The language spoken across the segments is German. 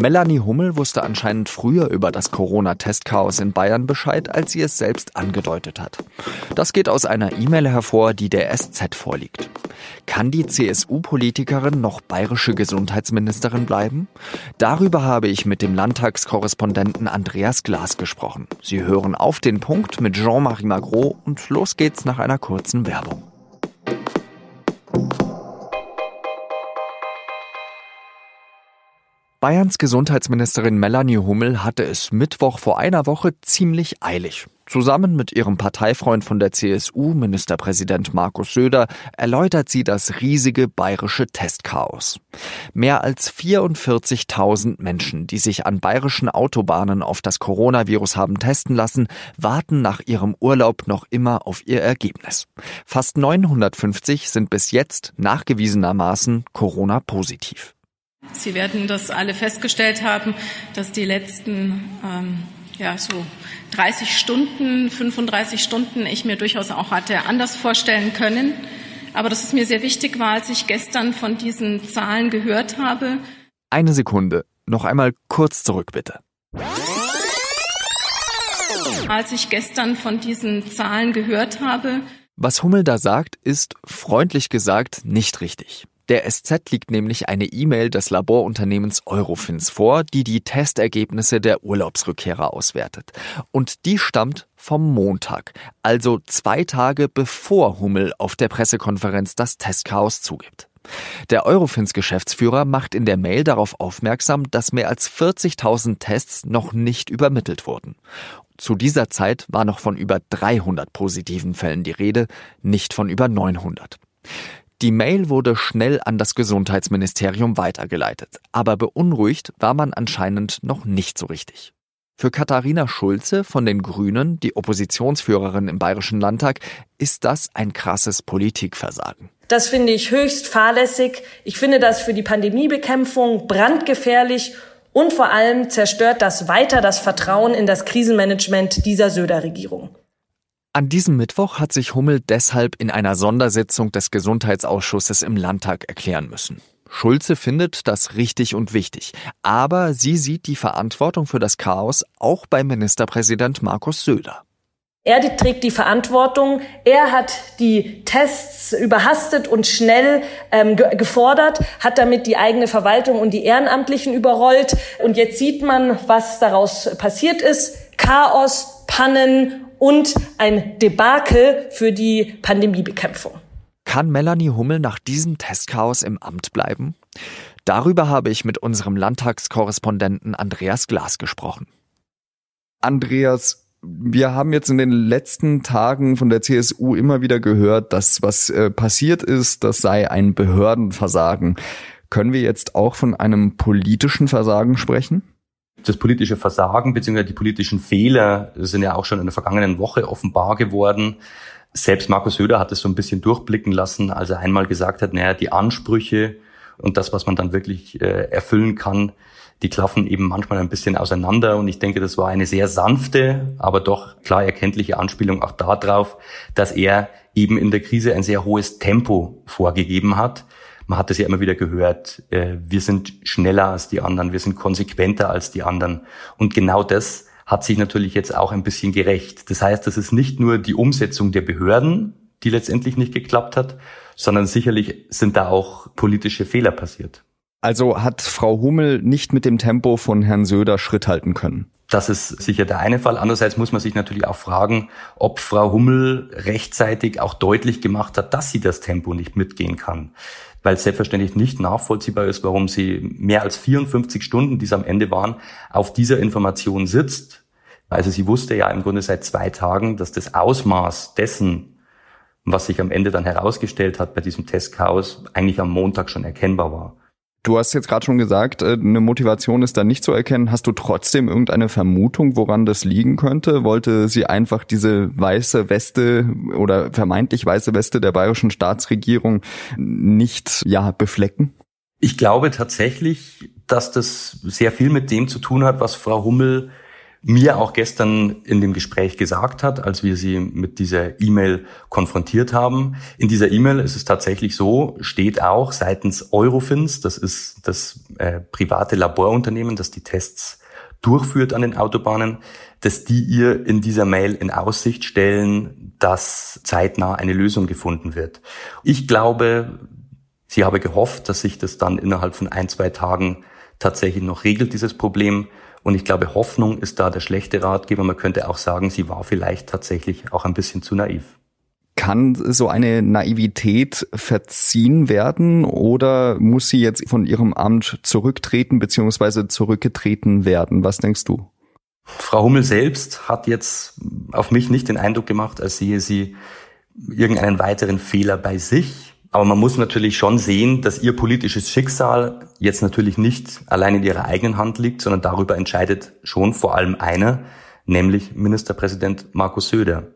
Melanie Hummel wusste anscheinend früher über das Corona-Testchaos in Bayern Bescheid, als sie es selbst angedeutet hat. Das geht aus einer E-Mail hervor, die der SZ vorliegt. Kann die CSU-Politikerin noch bayerische Gesundheitsministerin bleiben? Darüber habe ich mit dem Landtagskorrespondenten Andreas Glas gesprochen. Sie hören auf den Punkt mit Jean-Marie Magro und los geht's nach einer kurzen Werbung. Bayerns Gesundheitsministerin Melanie Hummel hatte es Mittwoch vor einer Woche ziemlich eilig. Zusammen mit ihrem Parteifreund von der CSU, Ministerpräsident Markus Söder, erläutert sie das riesige bayerische Testchaos. Mehr als 44.000 Menschen, die sich an bayerischen Autobahnen auf das Coronavirus haben testen lassen, warten nach ihrem Urlaub noch immer auf ihr Ergebnis. Fast 950 sind bis jetzt nachgewiesenermaßen Corona-positiv. Sie werden das alle festgestellt haben, dass die letzten ähm, ja, so 30 Stunden, 35 Stunden ich mir durchaus auch hatte anders vorstellen können. Aber dass es mir sehr wichtig war, als ich gestern von diesen Zahlen gehört habe. Eine Sekunde. Noch einmal kurz zurück, bitte. Als ich gestern von diesen Zahlen gehört habe. Was Hummel da sagt, ist freundlich gesagt nicht richtig. Der SZ liegt nämlich eine E-Mail des Laborunternehmens Eurofins vor, die die Testergebnisse der Urlaubsrückkehrer auswertet. Und die stammt vom Montag, also zwei Tage bevor Hummel auf der Pressekonferenz das Testchaos zugibt. Der Eurofins Geschäftsführer macht in der Mail darauf aufmerksam, dass mehr als 40.000 Tests noch nicht übermittelt wurden. Zu dieser Zeit war noch von über 300 positiven Fällen die Rede, nicht von über 900. Die Mail wurde schnell an das Gesundheitsministerium weitergeleitet, aber beunruhigt war man anscheinend noch nicht so richtig. Für Katharina Schulze von den Grünen, die Oppositionsführerin im Bayerischen Landtag, ist das ein krasses Politikversagen. Das finde ich höchst fahrlässig. Ich finde das für die Pandemiebekämpfung brandgefährlich und vor allem zerstört das weiter das Vertrauen in das Krisenmanagement dieser Söder-Regierung. An diesem Mittwoch hat sich Hummel deshalb in einer Sondersitzung des Gesundheitsausschusses im Landtag erklären müssen. Schulze findet das richtig und wichtig, aber sie sieht die Verantwortung für das Chaos auch bei Ministerpräsident Markus Söder. Er trägt die Verantwortung. Er hat die Tests überhastet und schnell ähm, ge gefordert, hat damit die eigene Verwaltung und die Ehrenamtlichen überrollt. Und jetzt sieht man, was daraus passiert ist. Chaos, Pannen und ein Debakel für die Pandemiebekämpfung. Kann Melanie Hummel nach diesem Testchaos im Amt bleiben? Darüber habe ich mit unserem Landtagskorrespondenten Andreas Glas gesprochen. Andreas, wir haben jetzt in den letzten Tagen von der CSU immer wieder gehört, dass was äh, passiert ist, das sei ein Behördenversagen. Können wir jetzt auch von einem politischen Versagen sprechen? Das politische Versagen bzw. die politischen Fehler sind ja auch schon in der vergangenen Woche offenbar geworden. Selbst Markus Söder hat es so ein bisschen durchblicken lassen, als er einmal gesagt hat, naja, die Ansprüche und das, was man dann wirklich äh, erfüllen kann, die klaffen eben manchmal ein bisschen auseinander. Und ich denke, das war eine sehr sanfte, aber doch klar erkenntliche Anspielung auch darauf, dass er eben in der Krise ein sehr hohes Tempo vorgegeben hat man hat es ja immer wieder gehört, äh, wir sind schneller als die anderen, wir sind konsequenter als die anderen. Und genau das hat sich natürlich jetzt auch ein bisschen gerecht. Das heißt, das ist nicht nur die Umsetzung der Behörden, die letztendlich nicht geklappt hat, sondern sicherlich sind da auch politische Fehler passiert. Also hat Frau Hummel nicht mit dem Tempo von Herrn Söder Schritt halten können? Das ist sicher der eine Fall. Andererseits muss man sich natürlich auch fragen, ob Frau Hummel rechtzeitig auch deutlich gemacht hat, dass sie das Tempo nicht mitgehen kann weil es selbstverständlich nicht nachvollziehbar ist, warum sie mehr als 54 Stunden, die es am Ende waren, auf dieser Information sitzt. Also sie wusste ja im Grunde seit zwei Tagen, dass das Ausmaß dessen, was sich am Ende dann herausgestellt hat bei diesem Testchaos, eigentlich am Montag schon erkennbar war. Du hast jetzt gerade schon gesagt, äh, eine Motivation ist da nicht zu erkennen. Hast du trotzdem irgendeine Vermutung, woran das liegen könnte? Wollte sie einfach diese weiße Weste oder vermeintlich weiße Weste der bayerischen Staatsregierung nicht ja beflecken? Ich glaube tatsächlich, dass das sehr viel mit dem zu tun hat, was Frau Hummel mir auch gestern in dem Gespräch gesagt hat, als wir sie mit dieser E-Mail konfrontiert haben. In dieser E-Mail ist es tatsächlich so, steht auch seitens Eurofins, das ist das äh, private Laborunternehmen, das die Tests durchführt an den Autobahnen, dass die ihr in dieser Mail in Aussicht stellen, dass zeitnah eine Lösung gefunden wird. Ich glaube, sie habe gehofft, dass sich das dann innerhalb von ein, zwei Tagen tatsächlich noch regelt, dieses Problem. Und ich glaube, Hoffnung ist da der schlechte Ratgeber. Man könnte auch sagen, sie war vielleicht tatsächlich auch ein bisschen zu naiv. Kann so eine Naivität verziehen werden oder muss sie jetzt von ihrem Amt zurücktreten bzw. zurückgetreten werden? Was denkst du? Frau Hummel selbst hat jetzt auf mich nicht den Eindruck gemacht, als sehe sie irgendeinen weiteren Fehler bei sich. Aber man muss natürlich schon sehen, dass ihr politisches Schicksal jetzt natürlich nicht allein in ihrer eigenen Hand liegt, sondern darüber entscheidet schon vor allem einer, nämlich Ministerpräsident Markus Söder.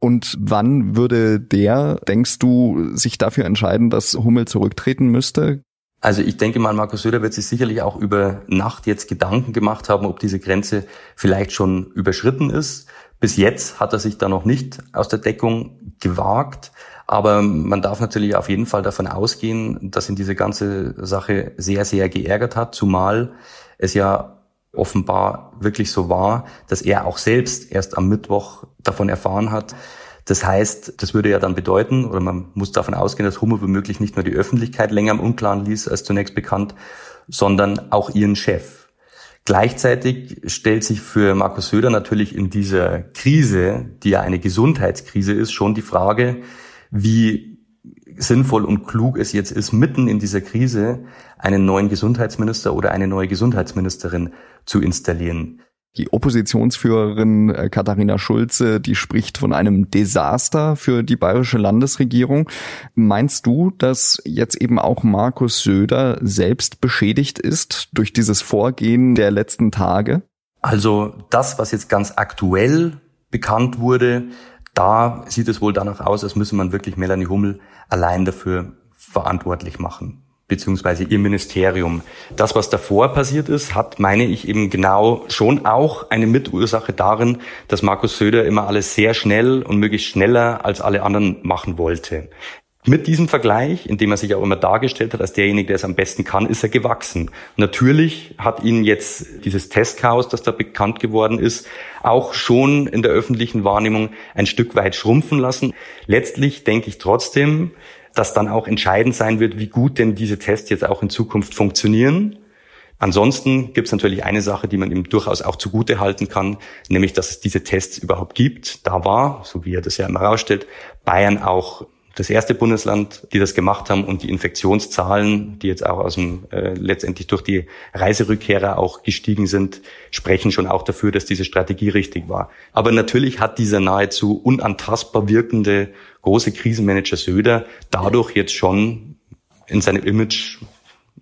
Und wann würde der, denkst du, sich dafür entscheiden, dass Hummel zurücktreten müsste? Also ich denke mal, Markus Söder wird sich sicherlich auch über Nacht jetzt Gedanken gemacht haben, ob diese Grenze vielleicht schon überschritten ist. Bis jetzt hat er sich da noch nicht aus der Deckung gewagt. Aber man darf natürlich auf jeden Fall davon ausgehen, dass ihn diese ganze Sache sehr, sehr geärgert hat, zumal es ja offenbar wirklich so war, dass er auch selbst erst am Mittwoch davon erfahren hat. Das heißt, das würde ja dann bedeuten, oder man muss davon ausgehen, dass Hummer womöglich nicht nur die Öffentlichkeit länger im Unklaren ließ als zunächst bekannt, sondern auch ihren Chef. Gleichzeitig stellt sich für Markus Söder natürlich in dieser Krise, die ja eine Gesundheitskrise ist, schon die Frage, wie sinnvoll und klug es jetzt ist, mitten in dieser Krise einen neuen Gesundheitsminister oder eine neue Gesundheitsministerin zu installieren. Die Oppositionsführerin äh, Katharina Schulze, die spricht von einem Desaster für die bayerische Landesregierung. Meinst du, dass jetzt eben auch Markus Söder selbst beschädigt ist durch dieses Vorgehen der letzten Tage? Also das, was jetzt ganz aktuell bekannt wurde, da sieht es wohl danach aus, als müsse man wirklich Melanie Hummel allein dafür verantwortlich machen beziehungsweise ihr Ministerium. Das, was davor passiert ist, hat, meine ich, eben genau schon auch eine Mitursache darin, dass Markus Söder immer alles sehr schnell und möglichst schneller als alle anderen machen wollte. Mit diesem Vergleich, in dem er sich auch immer dargestellt hat als derjenige, der es am besten kann, ist er gewachsen. Natürlich hat ihn jetzt dieses Testchaos, das da bekannt geworden ist, auch schon in der öffentlichen Wahrnehmung ein Stück weit schrumpfen lassen. Letztlich denke ich trotzdem, dass dann auch entscheidend sein wird, wie gut denn diese Tests jetzt auch in Zukunft funktionieren. Ansonsten gibt es natürlich eine Sache, die man ihm durchaus auch zugute halten kann, nämlich dass es diese Tests überhaupt gibt. Da war, so wie er das ja immer herausstellt, Bayern auch das erste Bundesland, die das gemacht haben und die Infektionszahlen, die jetzt auch aus dem äh, letztendlich durch die Reiserückkehrer auch gestiegen sind, sprechen schon auch dafür, dass diese Strategie richtig war. Aber natürlich hat dieser nahezu unantastbar wirkende große Krisenmanager Söder dadurch jetzt schon in seinem Image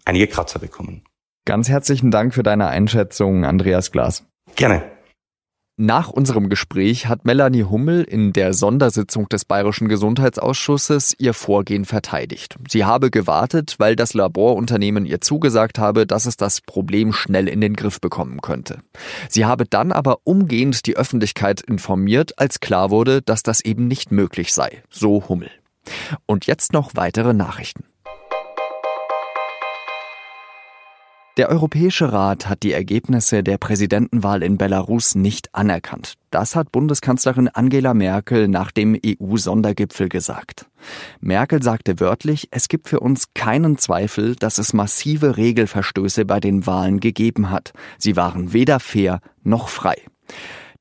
einige Kratzer bekommen. Ganz herzlichen Dank für deine Einschätzung, Andreas Glas. Gerne. Nach unserem Gespräch hat Melanie Hummel in der Sondersitzung des Bayerischen Gesundheitsausschusses ihr Vorgehen verteidigt. Sie habe gewartet, weil das Laborunternehmen ihr zugesagt habe, dass es das Problem schnell in den Griff bekommen könnte. Sie habe dann aber umgehend die Öffentlichkeit informiert, als klar wurde, dass das eben nicht möglich sei. So Hummel. Und jetzt noch weitere Nachrichten. Der Europäische Rat hat die Ergebnisse der Präsidentenwahl in Belarus nicht anerkannt. Das hat Bundeskanzlerin Angela Merkel nach dem EU-Sondergipfel gesagt. Merkel sagte wörtlich, es gibt für uns keinen Zweifel, dass es massive Regelverstöße bei den Wahlen gegeben hat. Sie waren weder fair noch frei.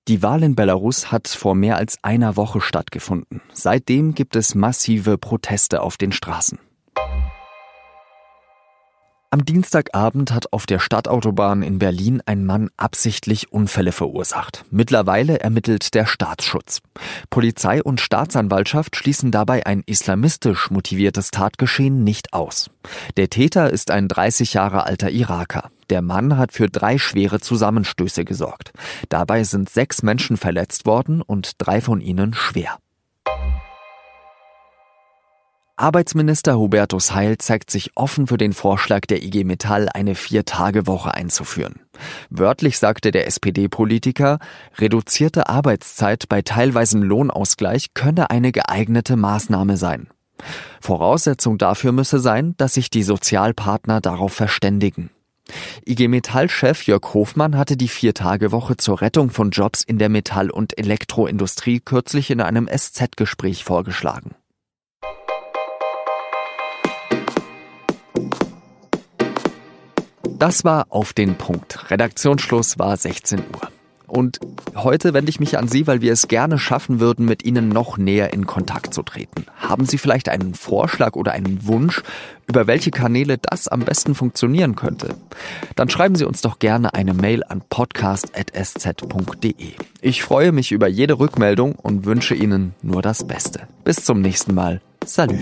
Die Wahl in Belarus hat vor mehr als einer Woche stattgefunden. Seitdem gibt es massive Proteste auf den Straßen. Am Dienstagabend hat auf der Stadtautobahn in Berlin ein Mann absichtlich Unfälle verursacht. Mittlerweile ermittelt der Staatsschutz. Polizei und Staatsanwaltschaft schließen dabei ein islamistisch motiviertes Tatgeschehen nicht aus. Der Täter ist ein 30 Jahre alter Iraker. Der Mann hat für drei schwere Zusammenstöße gesorgt. Dabei sind sechs Menschen verletzt worden und drei von ihnen schwer. Arbeitsminister Hubertus Heil zeigt sich offen für den Vorschlag der IG Metall, eine Vier-Tage-Woche einzuführen. Wörtlich sagte der SPD-Politiker, reduzierte Arbeitszeit bei teilweisem Lohnausgleich könne eine geeignete Maßnahme sein. Voraussetzung dafür müsse sein, dass sich die Sozialpartner darauf verständigen. IG Metall-Chef Jörg Hofmann hatte die Vier-Tage-Woche zur Rettung von Jobs in der Metall- und Elektroindustrie kürzlich in einem SZ-Gespräch vorgeschlagen. Das war auf den Punkt. Redaktionsschluss war 16 Uhr. Und heute wende ich mich an Sie, weil wir es gerne schaffen würden, mit Ihnen noch näher in Kontakt zu treten. Haben Sie vielleicht einen Vorschlag oder einen Wunsch, über welche Kanäle das am besten funktionieren könnte? Dann schreiben Sie uns doch gerne eine Mail an podcast.sz.de. Ich freue mich über jede Rückmeldung und wünsche Ihnen nur das Beste. Bis zum nächsten Mal. Salü.